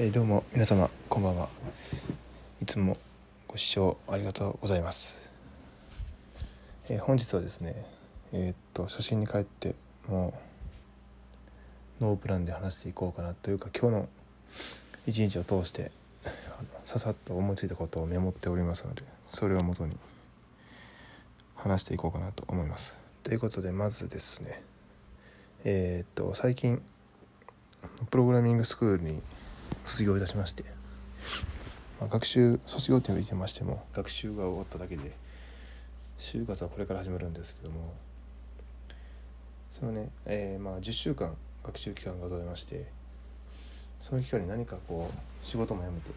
え、どうも皆様こんばんは。いつもご視聴ありがとうございます、えー、本日はですねえー、っと初心に帰ってもうノープランで話していこうかなというか今日の一日を通してささっと思いついたことをメモっておりますのでそれをもとに話していこうかなと思います。ということでまずですねえっと最近プログラミングスクールに卒業いたしまして、まあ、学習卒業って言ってましても。学習が終わっただけで就活はこれから始まるんですけども。そのね、えー、まあ10週間学習期間がございましてその期間に何かこう仕事も辞めて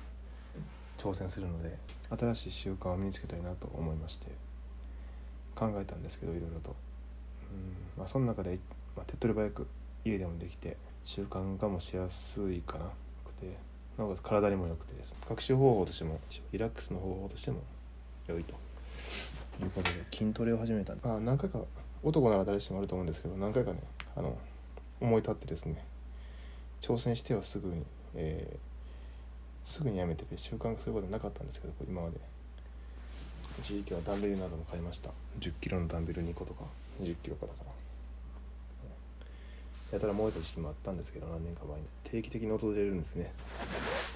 挑戦するので新しい習慣を身につけたいなと思いまして考えたんですけどいろいろと、うんまあ、その中で、まあ、手っ取り早く家でもできて習慣化もしやすいかな。くてなおかつ体にも良くてです、ね、学習方法としてもリラックスの方法としても良いと。いうことで筋トレを始めた。あ何回か男なら誰しもあると思うんですけど何回かねあの思い立ってですね挑戦してはすぐに、えー、すぐにやめてて習慣化することはなかったんですけど今まで。一時期はダンベルなども買いました。1 0キロのダンベル2個とか2 0キロかだからやたら燃えた時期もあったんですけど何年か前に。定期的に訪れるんですね。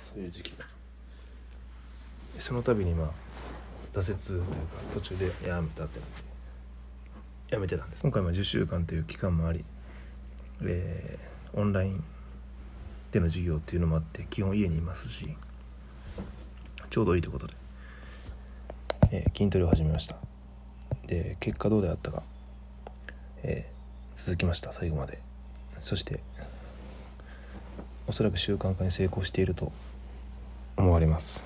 そういう時期が。その度にまあ挫折というか途中でやめたってなってやめてたんです。今回も10週間という期間もあり、えー、オンラインでの授業っていうのもあって基本家にいますしちょうどいいということで、えー、筋トレを始めました。で結果どうであったか、えー、続きました。最後まで。そしておそらく習慣化に成功していると思われます。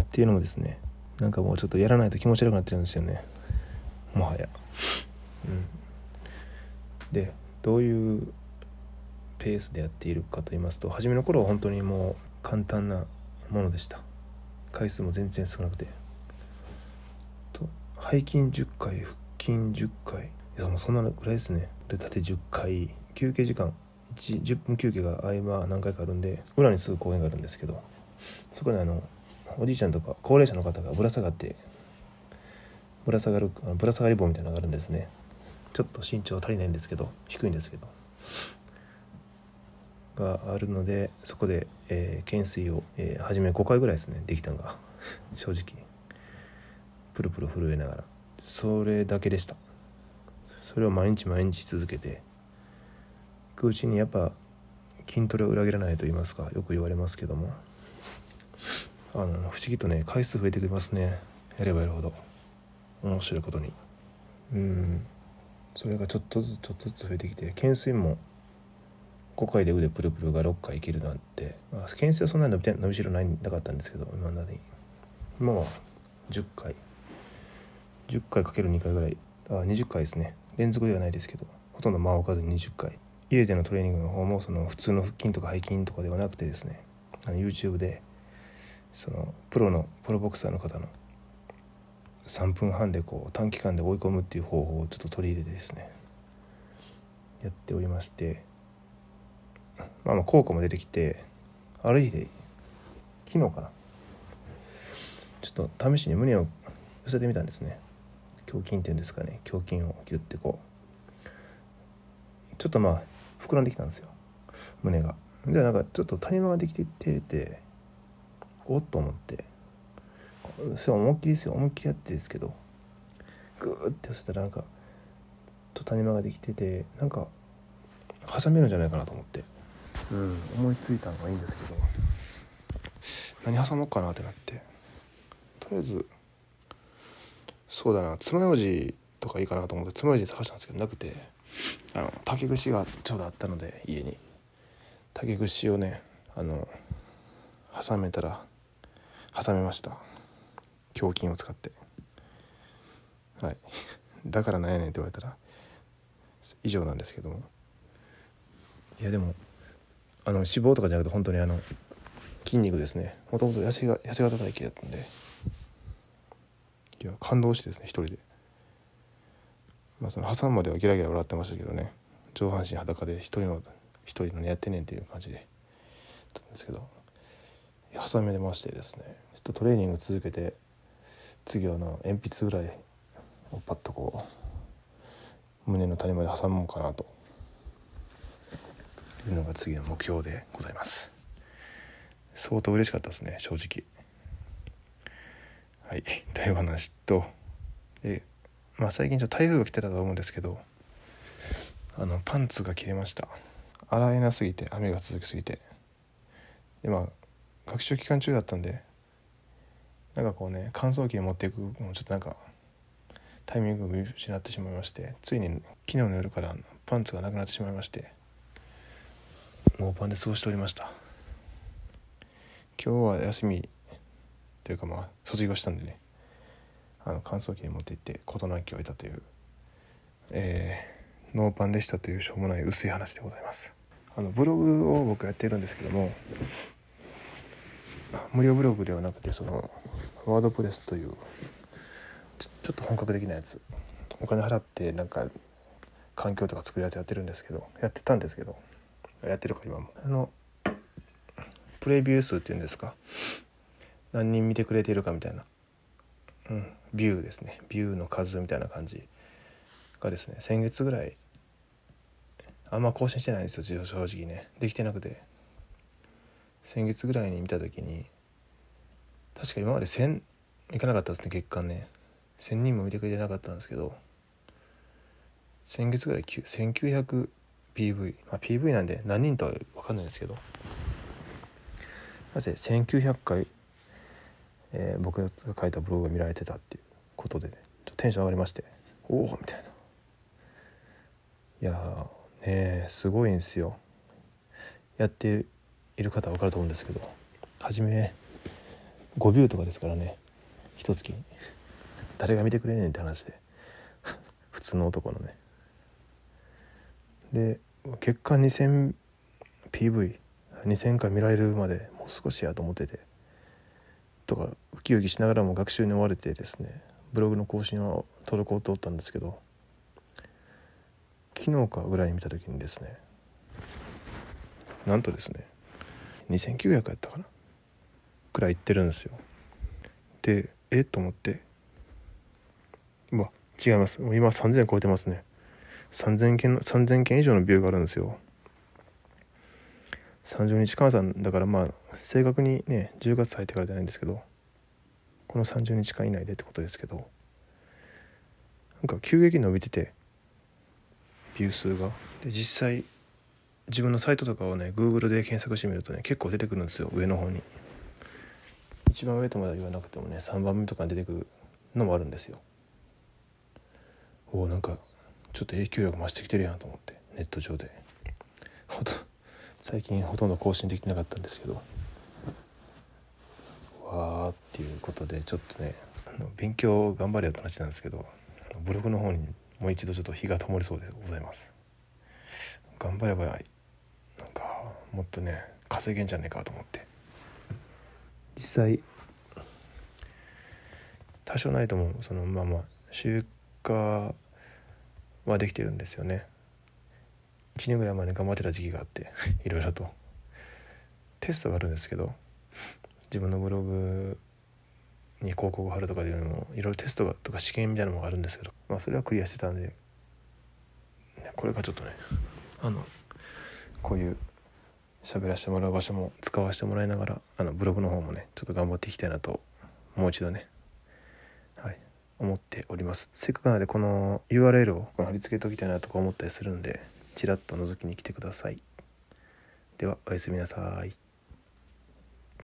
っていうのもですねなんかもうちょっとやらないと気持ち悪くなってるんですよね。もはや。うん。でどういうペースでやっているかと言いますと初めの頃は本当にもう簡単なものでした。回数も全然少なくて。と背筋10回腹筋10回。いやもうそんなぐらいですね。で縦10回休憩時間。10分休憩が合間何回かあるんで裏にすぐ公園があるんですけどそこにあのおじいちゃんとか高齢者の方がぶら下がってぶら下がるあのぶら下がり棒みたいなのがあるんですね。ちょっと身長足りないんですけど低いんですけど。があるのでそこで、えー、懸垂を、えー、初め5回ぐらいですね。できたのが。正直。プルプル震えながら。それだけでした。それを毎日毎日続けていくうちにやっぱ筋トレを裏切らないと言いますかよく言われますけどもあの不思議とね回数増えてきますね。やればやるほど。面白いことに。うん。それがちょっとずつちょっとずつ増えてきて懸垂も5回で腕プルプルが6回いけるなんて、まあ、懸垂はそんなに伸び伸びしろないなかったんですけど今までに。もう10回。10回かける2回ぐらい。あ20回ですね。連続ではないですけどほとんど間を置かずに20回。家でのトレーニングの方もその普通の腹筋とか背筋とかではなくてですねあの YouTube でそのプロのプロボクサーの方の3分半でこう短期間で追い込むっていう方法をちょっと取り入れてですねやっておりましてまあまあ効果も出てきてある日で昨日かなちょっと試しに胸を寄せてみたんですね。胸筋っていうんですかね胸筋をギュッてこうちょっとまあ膨らんできたんですよ。胸が。でなんかちょっと谷間ができていってておっと思って。それ思いっきりですよ。思いっきりやってですけどグーって寄せたらなんかと谷間ができててなんか挟めるんじゃないかなと思って。うん思いついたのがいいんですけど。何挟もうかなってなって。とりあえずそうだな。爪楊枝とかいいかなと思って爪楊枝探したんですけどなくてあの竹串がちょうどあったので家に。竹串をねあの挟めたら挟めました。胸筋を使って。はい。だからなんやねんって言われたら以上なんですけども。いやでもあの脂肪とかじゃなくて本当にあの筋肉ですね。もともと痩せが痩せ型体型だったんでいや感動してですね一人で。まあその挟むまではギラギラ笑ってましたけどね。上半身裸で一人の一人のやってねんっていう感じで。ったんですけど。挟みでましてですね。ちょっとトレーニング続けて次はの鉛筆ぐらいをパッとこう胸の谷まで挟もうかなと。いうのが次の目標でございます。相当嬉しかったですね正直。はい。という話とでまあ最近ちょっと台風が来てたと思うんですけどあのパンツが切れました。洗えなすぎて雨が続きすぎて。でまあ学習期間中だったんでなんかこうね乾燥機に持っていくのもちょっとなんかタイミングを見失ってしまいましてついに昨日の夜からパンツがなくなってしまいましてノーパンで過ごしておりました。今日は休みというかまあ卒業したんでね。あの乾燥機に持って行って事なきを得たというえー、ノーパンでしたというしょうもない薄い話でございます。あのブログを僕やってるんですけども無料ブログではなくてそのワードプレスというちょっと本格的なやつお金払ってなんか環境とか作るやつやってるんですけどやってたんですけどやってるか今も。あのプレビュー数っていうんですか何人見てくれているかみたいな、うん、ビューですね。ビューの数みたいな感じがですね。先月ぐらいあんま更新してないんですよ。正直ね。できてなくて。先月ぐらいに見た時に確か今まで1000いかなかったですね月間ね。1000人も見てくれてなかったんですけど先月ぐらい 1900PV、まあ、PV なんで何人とは分かんないですけど。なぜ1900回、えー、僕が書いたブログが見られてたっていうことでね。テンション上がりまして。おおみたいな。いやねすごいんですよ。やっている方は分かると思うんですけど。初め5ビューとかですからね。一月誰が見てくれねんって話で。普通の男のね。で結果 2000PV2000 回見られるまでもう少しやと思ってて。とかウキウキしながらも学習に追われてですねブログの更新を滞っておったんですけど昨日かぐらいに見た時にですねなんとですね2900やったかなぐらいいってるんですよ。でえっと思ってうわ違います。もう今3000超えてますね。3000件3000件以上のビューがあるんですよ。30日換算だからまあ正確にね10月入ってからじゃないんですけどこの30日間以内でってことですけどなんか急激に伸びててビュー数が。で実際自分のサイトとかをね Google で検索してみるとね結構出てくるんですよ上の方に。一番上とまでは言わなくてもね3番目とかに出てくるのもあるんですよ。おおんかちょっと影響力増してきてるやんと思ってネット上で。ほと最近ほとんど更新できてなかったんですけどわーっていうことでちょっとね勉強頑張れよって話なんですけどブログの方にもう一度ちょっと火が灯りそうでございます。頑張ればなんかもっとね稼げんじゃねえかと思って。実際多少ないともそのままあ集荷はできてるんですよね。1年ぐらい前に頑張ってた時期があってい。ろいろと。テストがあるんですけど自分のブログに広告を貼るとかいうのもいろいろテストとか試験みたいなのがあるんですけど、まあ、それはクリアしてたんでこれがちょっとねあのこういう喋らせてもらう場所も使わせてもらいながらあのブログの方もねちょっと頑張っていきたいなともう一度ねはい思っております。せっかくなのでこの URL を貼り付けておきたいなとか思ったりするんでちらっと覗きに来てください。ではおやすみなさい。